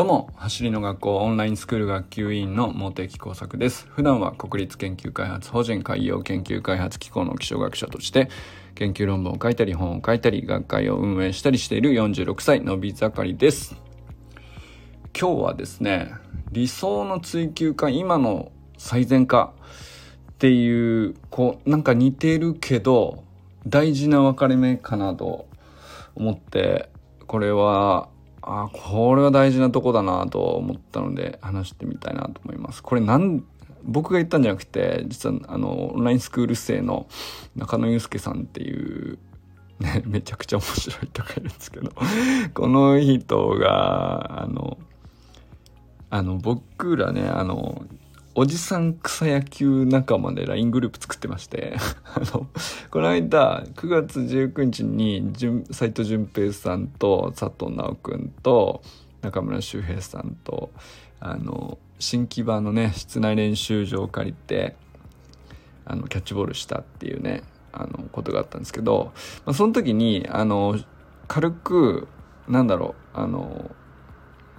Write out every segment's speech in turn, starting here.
どうも、走りの学校オンラインスクール学級委員の茂木耕作です。普段は国立研究開発法人海洋研究開発機構の気象学者として、研究論文を書いたり本を書いたり、学会を運営したりしている46歳のび盛りです。今日はですね、理想の追求か今の最善かっていう、こう、なんか似てるけど、大事な分かれ目かなと思って、これはあこれは大事なとこだなと思ったので話してみたいなと思います。これなん僕が言ったんじゃなくて実はあのオンラインスクール生の中野祐介さんっていうね、めちゃくちゃ面白い人がいるんですけど この人があのあの僕らねあのおじさん草野球仲間で LINE グループ作ってまして あの、この間、9月19日に、斎藤淳平さんと佐藤直くんと中村修平さんと、あの、新木場のね、室内練習場を借りて、あの、キャッチボールしたっていうね、あの、ことがあったんですけど、まあ、その時に、あの、軽く、なんだろう、あの、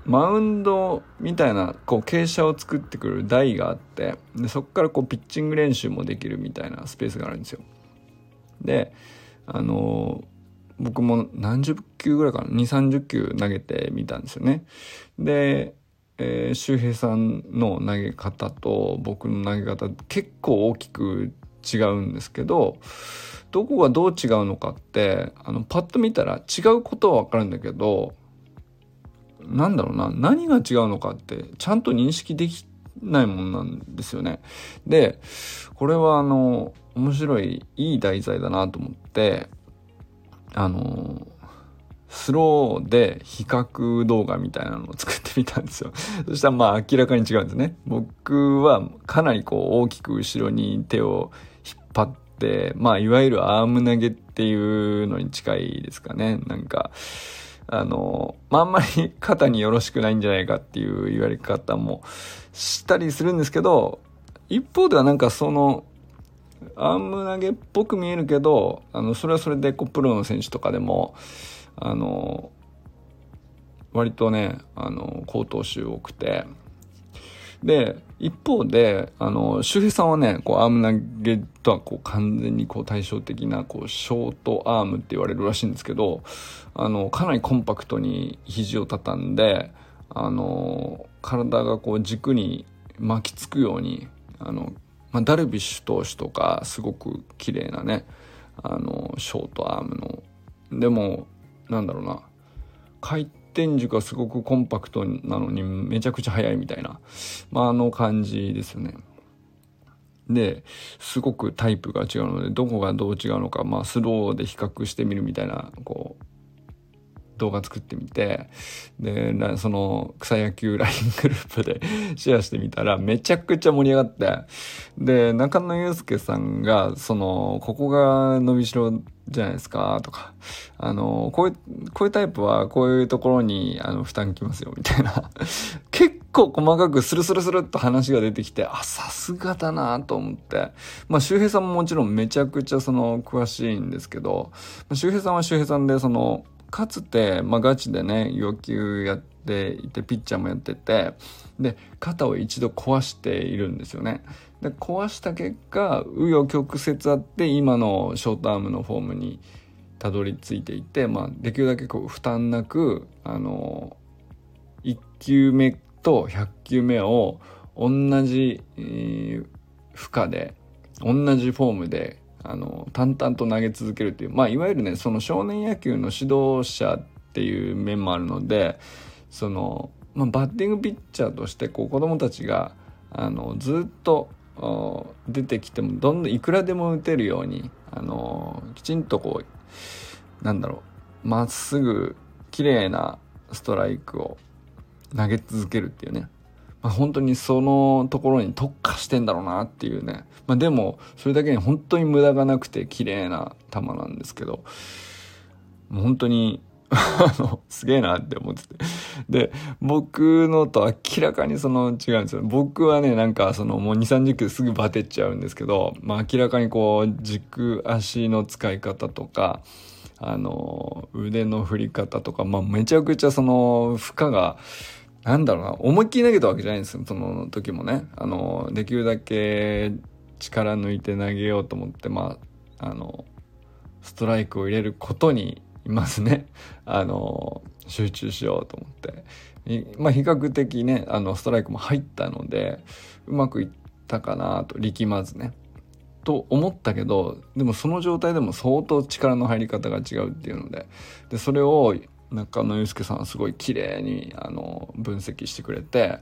マウンドみたいなこう傾斜を作ってくる台があってでそこからこうピッチング練習もできるみたいなスペースがあるんですよ。であの僕も何十球ぐらいかな2 3 0球投げてみたんですよね。で、えー、周平さんの投げ方と僕の投げ方結構大きく違うんですけどどこがどう違うのかってあのパッと見たら違うことは分かるんだけどなんだろうな、何が違うのかってちゃんと認識できないもんなんですよね。で、これはあの、面白い、いい題材だなと思って、あの、スローで比較動画みたいなのを作ってみたんですよ。そしたらまあ明らかに違うんですね。僕はかなりこう大きく後ろに手を引っ張って、まあいわゆるアーム投げっていうのに近いですかね。なんか、あの、まあ、んまり肩によろしくないんじゃないかっていう 言われ方もしたりするんですけど、一方ではなんかその、アーム投げっぽく見えるけど、あの、それはそれでこう、プロの選手とかでも、あの、割とね、あの、好投手多くて、で、一方で、あの、周平さんはね、こう、アーム投げとは、こう、完全に、こう、対照的な、こう、ショートアームって言われるらしいんですけど、あの、かなりコンパクトに肘を畳んで、あの、体がこう、軸に巻きつくように、あの、まあ、ダルビッシュ投手とか、すごく綺麗なね、あの、ショートアームの、でも、なんだろうな、回軸がすごくコンパクトなのにめちゃくちゃ速いみたいな、まあ、あの感じですよね。で、すごくタイプが違うので、どこがどう違うのか、まあ、スローで比較してみるみたいな、こう、動画作ってみて、で、その草野球 LINE グループで シェアしてみたらめちゃくちゃ盛り上がって、で、中野祐介さんが、その、ここが伸びしろじゃないですか、とか、あの、こういう、こういうタイプはこういうところに、あの、負担きますよ、みたいな。結構細かくスルスルスルっと話が出てきて、あ、さすがだなと思って。まあ、周平さんももちろんめちゃくちゃその、詳しいんですけど、周平さんは周平さんで、その、かつて、まあ、ガチでね、要求やっていて、ピッチャーもやってて、で、肩を一度壊しているんですよね。で、壊した結果、紆余曲折あって、今のショートアームのフォームにたどり着いていて、まあ、できるだけこう、負担なく、あの、1球目と100球目を同じ、えー、負荷で、同じフォームであの淡々と投げ続けるっていう、まあ、いわゆるねその少年野球の指導者っていう面もあるのでその、まあ、バッティングピッチャーとしてこう子供たちがあのずっと出てきてもどんどんいくらでも打てるようにあのきちんとこうなんだろうまっすぐ綺麗なストライクを投げ続けるっていうね。まあ、本当にそのところに特化してんだろうなっていうね。まあ、でも、それだけに本当に無駄がなくて綺麗な球なんですけど、本当に あの、すげえなって思ってて。で、僕のと明らかにその違うんですよ。僕はね、なんかそのもう2、30球すぐバテっちゃうんですけど、まあ明らかにこう、軸足の使い方とか、あの、腕の振り方とか、まあめちゃくちゃその負荷が、なんだろうな、思いっきり投げたわけじゃないんですよ、その時もね。あの、できるだけ力抜いて投げようと思って、まあ、あの、ストライクを入れることにい、まずね、あの、集中しようと思って。まあ、比較的ね、あの、ストライクも入ったので、うまくいったかなと、力まずね。と思ったけど、でもその状態でも相当力の入り方が違うっていうので、で、それを中野祐介さんすごい綺麗にあの分析してくれて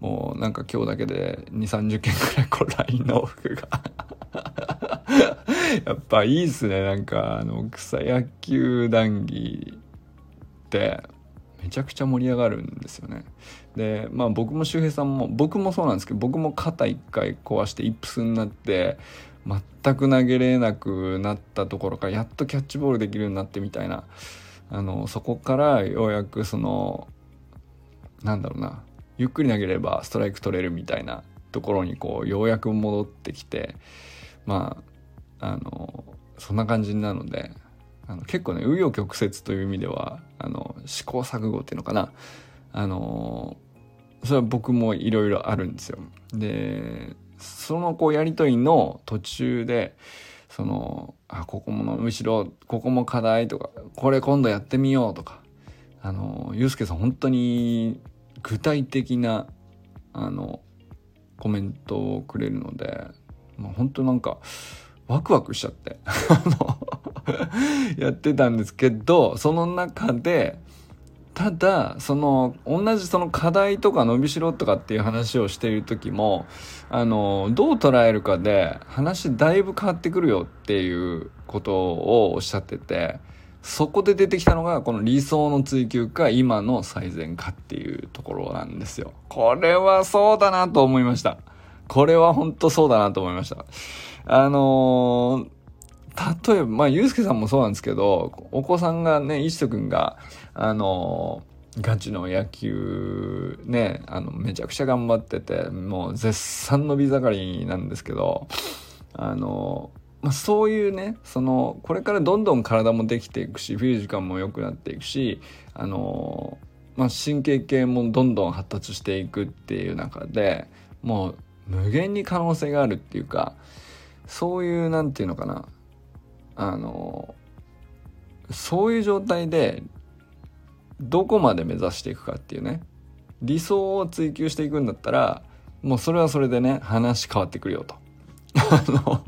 もうなんか今日だけで2 3 0件くらいこう LINE の往復が。やっぱいいっすね。なんかあの草野球談義ってめちゃくちゃ盛り上がるんですよね。でまあ僕も周平さんも僕もそうなんですけど僕も肩一回壊してイップスになって全く投げれなくなったところからやっとキャッチボールできるようになってみたいなあのそこからようやくそのなんだろうなゆっくり投げればストライク取れるみたいなところにこうようやく戻ってきてまああのそんな感じなのであの結構ね紆余曲折という意味ではあの試行錯誤っていうのかなあのそれは僕もいろいろあるんですよ。でそのこうやり取りの途中でそのあここもの後ろここも課題とかこれ今度やってみようとか。あのゆうすけさん本当に具体的なあのコメントをくれるので、まあ、本当なんかワクワクしちゃって。やってたんですけどその中でただその同じその課題とか伸びしろとかっていう話をしている時もあのどう捉えるかで話だいぶ変わってくるよっていうことをおっしゃっててそこで出てきたのがこの理想の追求か今の最善かっていうところなんですよ。これはそうだなと思いました。これは本当そうだなと思いました。あのー、例えば、まあ、ゆうすけさんもそうなんですけど、お子さんがね、いしとくんが、あのガチの野球ねあのめちゃくちゃ頑張っててもう絶賛伸び盛りなんですけどあのまあ、そういうねそのこれからどんどん体もできていくしフィジカルも良くなっていくしあの、まあ、神経系もどんどん発達していくっていう中でもう無限に可能性があるっていうかそういうなんていうのかなあのそういう状態でどこまで目指していくかっていうね理想を追求していくんだったらもうそれはそれでね話変わってくるよと。あの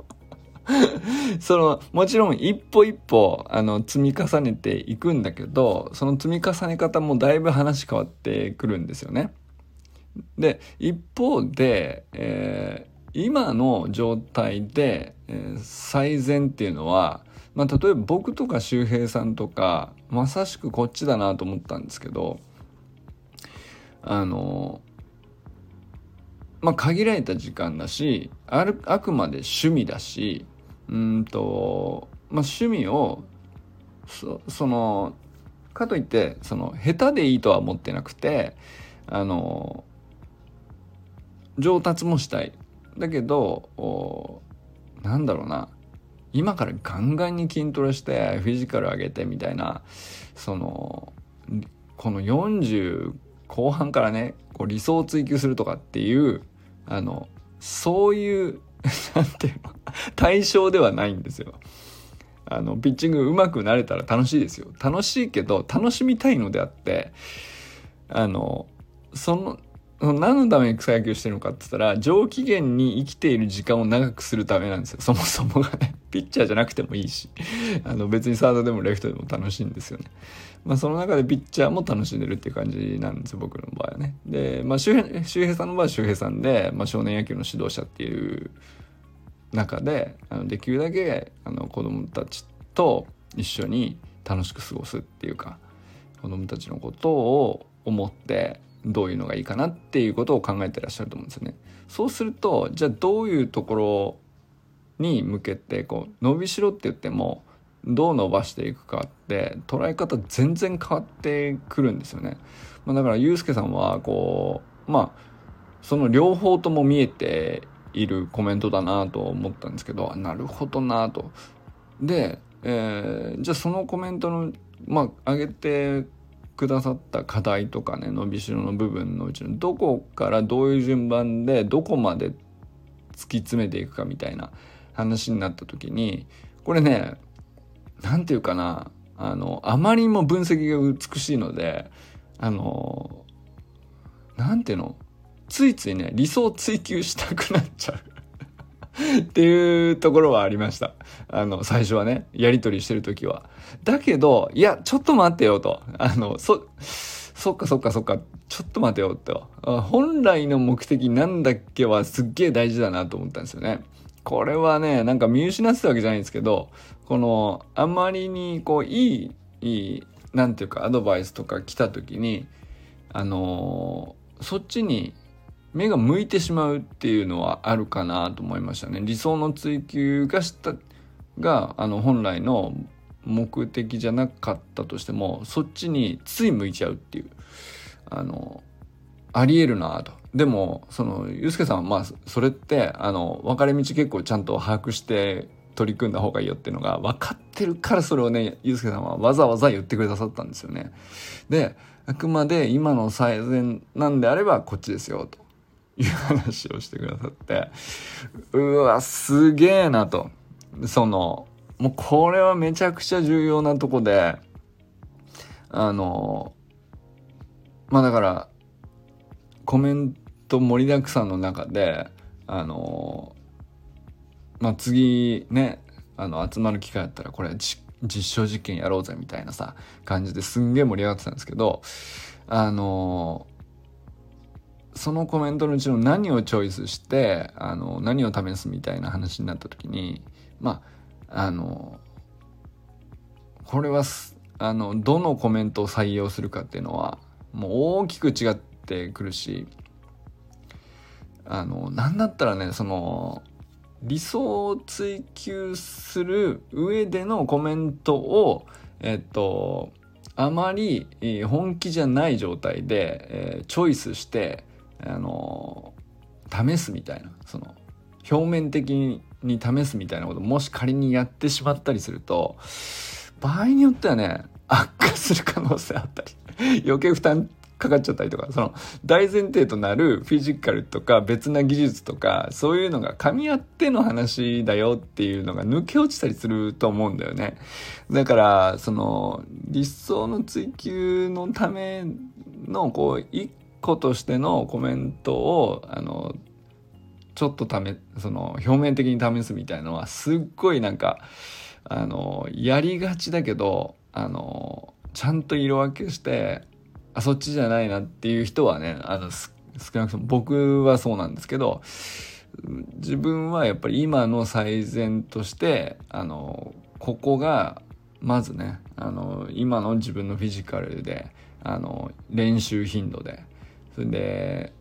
そのもちろん一歩一歩あの積み重ねていくんだけどその積み重ね方もだいぶ話変わってくるんですよね。で一方で、えー、今の状態で、えー、最善っていうのはまあ、例えば僕とか周平さんとかまさしくこっちだなと思ったんですけどあのまあ限られた時間だしあるあくまで趣味だしうんと、まあ、趣味をそそのかといってその下手でいいとは思ってなくてあの上達もしたい。だけどなんだろうな今からガンガンに筋トレしてフィジカル上げてみたいなそのこの40後半からねこう理想を追求するとかっていうあのそういう なんていうの対象ではないんですよ。あのピッチング上手くなれたら楽しいですよ。楽しいけど楽しみたいのであってあのその何のために草野球してるのかって言ったら上機嫌に生きている時間を長くするためなんですよ。そもそもがね。ピッチャーじゃなくてもいいし。あの別にサードでもレフトでも楽しいんですよね。まあその中でピッチャーも楽しんでるっていう感じなんですよ僕の場合はね。でまあ周平周平さんの場合は周平さんで、まあ、少年野球の指導者っていう中であのできるだけあの子供たちと一緒に楽しく過ごすっていうか子供たちのことを思ってどういうのがいいかなっていうことを考えてらっしゃると思うんですよね。そうするとじゃあどういうところに向けてこう伸びしろって言ってもどう伸ばしていくかって捉え方全然変わってくるんですよね。まあ、だからユうスケさんはこうまあその両方とも見えているコメントだなと思ったんですけどなるほどなと。で、えー、じゃあそのコメントのまあ上げてくださった課題とかね伸びしろの部分のうちのどこからどういう順番でどこまで突き詰めていくかみたいな話になった時にこれね何て言うかなあのあまりにも分析が美しいのであの何ていうのついついね理想を追求したくなっちゃう。っていうところはありました。あの、最初はね、やりとりしてる時は。だけど、いや、ちょっと待ってよと。あの、そ、そっかそっかそっか、ちょっと待てよと。本来の目的なんだっけはすっげえ大事だなと思ったんですよね。これはね、なんか見失ってたわけじゃないんですけど、この、あまりにこう、いい、いい、なんていうかアドバイスとか来た時に、あのー、そっちに目が向いてしまうっていうのはあるかなと思いましたね。理想の追求がしたがあの本来の目的じゃなかったとしてもそっちについ向いちゃうっていうあのありえるなと。でもそのユースケさんはまあそれってあの分かれ道結構ちゃんと把握して取り組んだ方がいいよっていうのが分かってるからそれをねユースケさんはわざわざ言ってくださったんですよね。であくまで今の最善なんであればこっちですよと。いう話をしてくださって、うわ、すげえなと。その、もうこれはめちゃくちゃ重要なとこで、あの、まあだから、コメント盛りだくさんの中で、あの、まあ次ね、あの、集まる機会あったら、これ実証実験やろうぜみたいなさ、感じですんげえ盛り上がってたんですけど、あの、そのコメントのうちの何をチョイスしてあの何を試すみたいな話になった時にまああのこれはあのどのコメントを採用するかっていうのはもう大きく違ってくるしあの何だったらねその理想を追求する上でのコメントをえっとあまり本気じゃない状態で、えー、チョイスしてあの試すみたいなその表面的に試すみたいなこともし仮にやってしまったりすると場合によってはね悪化する可能性あったり 余計負担かかっちゃったりとかその大前提となるフィジカルとか別な技術とかそういうのが噛み合っての話だよっていうのが抜け落ちたりすると思うんだよね。だからその理想の追求のためのこう一個としてのコメントをあのちょっとためその表面的に試すみたいのはすっごいなんかあのやりがちだけどあのちゃんと色分けしてあそっちじゃないなっていう人はねあの少なくとも僕はそうなんですけど自分はやっぱり今の最善としてあのここがまずねあの今の自分のフィジカルであの練習頻度でそれで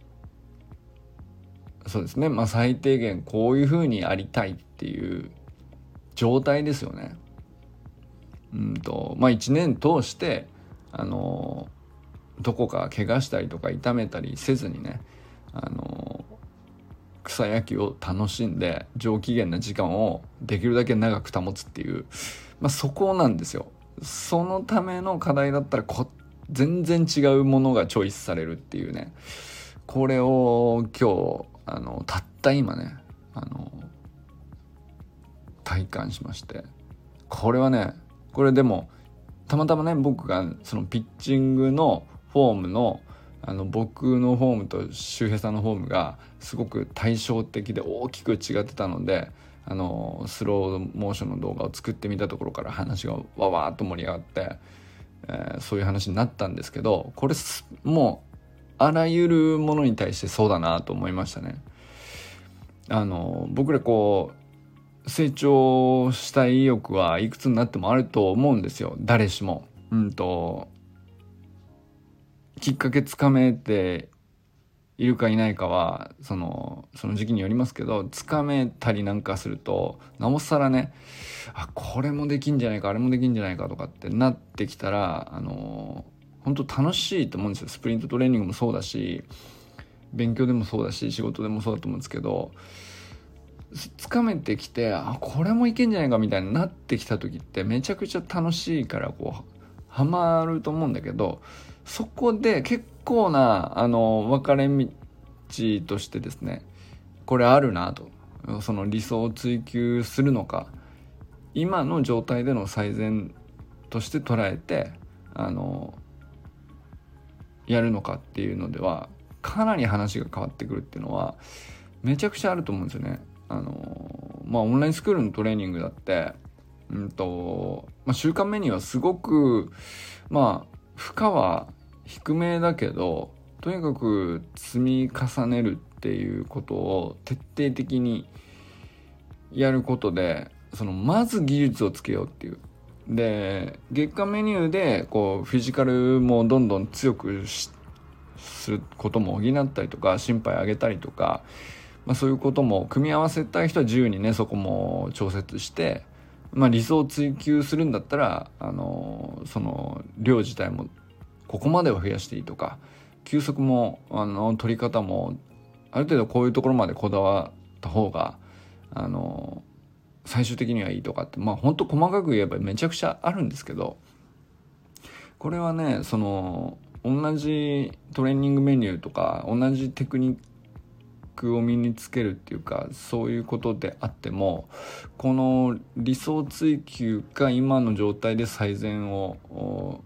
そうですねまあ最低限こういうふうにありたいっていう状態ですよね。うんとまあ1年通してあのどこか怪我したりとか痛めたりせずにねあの草野球を楽しんで上機嫌な時間をできるだけ長く保つっていう、まあ、そこなんですよ。そのための課題だったらこ全然違うものがチョイスされるっていうね。これを今日あのたった今ねあの体感しまして。これはねこれでもたまたまね僕がそのピッチングのフォームのあの僕のフォームと周平さんのフォームがすごく対照的で大きく違ってたのであのスローモーションの動画を作ってみたところから話がわわっと盛り上がってえー、そういう話になったんですけどこれもうあらゆるものに対してそうだなと思いましたね。あの僕らこう成長したい意欲はいくつになってもあると思うんですよ誰しも。うんときっかけつかめているかいないかはそのその時期によりますけどつかめたりなんかするとなおさらねあこれもできんじゃないかあれもできんじゃないかとかってなってきたらあの本当楽しいと思うんですよ。スプリントトレーニングもそうだし勉強でもそうだし仕事でもそうだと思うんですけどつかめてきてあこれもいけんじゃないかみたいになってきた時ってめちゃくちゃ楽しいからこうハマると思うんだけどそこで結構なあの分かれ道としてですねこれあるなとその理想を追求するのか今の状態での最善として捉えてあのやるのかっていうのではかなり話が変わってくるっていうのはめちゃくちゃあると思うんですよね。あのまあオンラインスクールのトレーニングだってうんと、まあ、週間メニューはすごくまあ負荷は低めだけどとにかく積み重ねるっていうことを徹底的にやることでそのまず技術をつけようっていう。で月間メニューでこうフィジカルもどんどん強くすることも補ったりとか心配上げたりとか、まあ、そういうことも組み合わせたい人は自由にねそこも調節してまあ、理想を追求するんだったらあのその量自体もここまでは増やしていいとか休息もあの取り方もある程度こういうところまでこだわった方があの最終的にはいいとかってまあ本当細かく言えばめちゃくちゃあるんですけどこれはねその同じトレーニングメニューとか同じテクニックを身につけるっていうかそういうことであってもこの理想追求が今の状態で最善を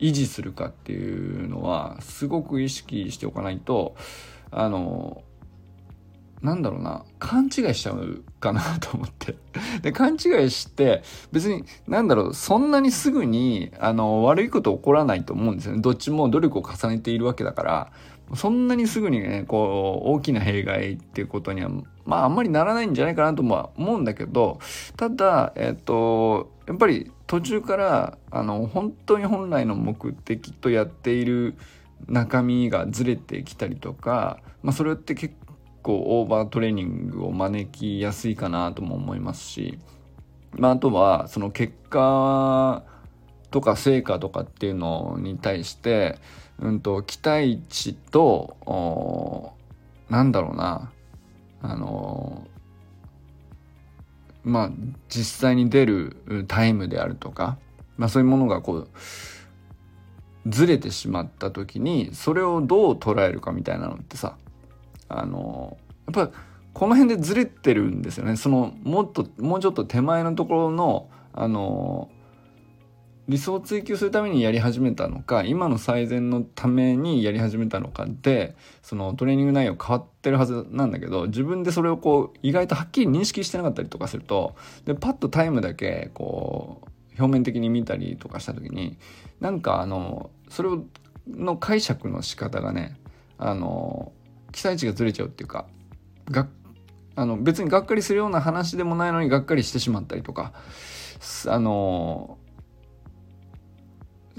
維持するかっていうのはすごく意識しておかないとあのなんだろうな勘違いしちゃうかなと思って。で勘違いして別になんだろうそんなにすぐにあの悪いこと起こらないと思うんですよね。どっちも努力を重ねているわけだから。そんなにすぐにね、こう、大きな弊害っていうことには、まあ、あんまりならないんじゃないかなとは思うんだけど、ただ、えっと、やっぱり途中から、あの、本当に本来の目的とやっている中身がずれてきたりとか、まあ、それって結構オーバートレーニングを招きやすいかなとも思いますし、まあ、あとは、その結果とか成果とかっていうのに対して、うんと、期待値と、なんだろうな、あの、まあ、実際に出るタイムであるとか、まあそういうものがこう、ずれてしまった時に、それをどう捉えるかみたいなのってさ、あの、やっぱこの辺でずれてるんですよね。その、もっと、もうちょっと手前のところの、あの、理想を追求するためにやり始めたのか今の最善のためにやり始めたのかでそのトレーニング内容変わってるはずなんだけど自分でそれをこう意外とはっきり認識してなかったりとかするとでパッとタイムだけこう表面的に見たりとかした時になんかあのそれをの解釈の仕方がねあの期待値がずれちゃうっていうかがあの別にがっかりするような話でもないのにがっかりしてしまったりとかあの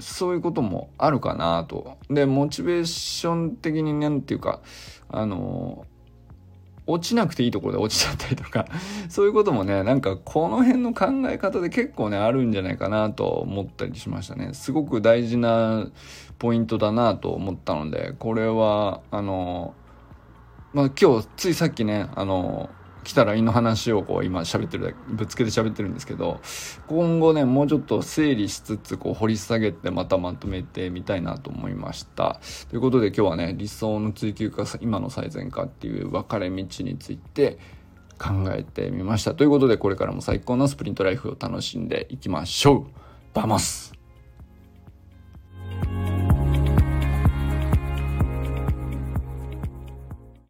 そういうこともあるかなと。で、モチベーション的になんていうか、あの、落ちなくていいところで落ちちゃったりとか、そういうこともね、なんかこの辺の考え方で結構ね、あるんじゃないかなと思ったりしましたね。すごく大事なポイントだなと思ったので、これは、あの、まあ今日、ついさっきね、あの、来たらいの話をこう今喋ってるぶつけて喋ってるんですけど今後ねもうちょっと整理しつつこう掘り下げてまたまとめてみたいなと思いました。ということで今日はね理想の追求か今の最善かっていう分かれ道について考えてみました。ということでこれからも最高のスプリントライフを楽しんでいきましょう。 Vamos。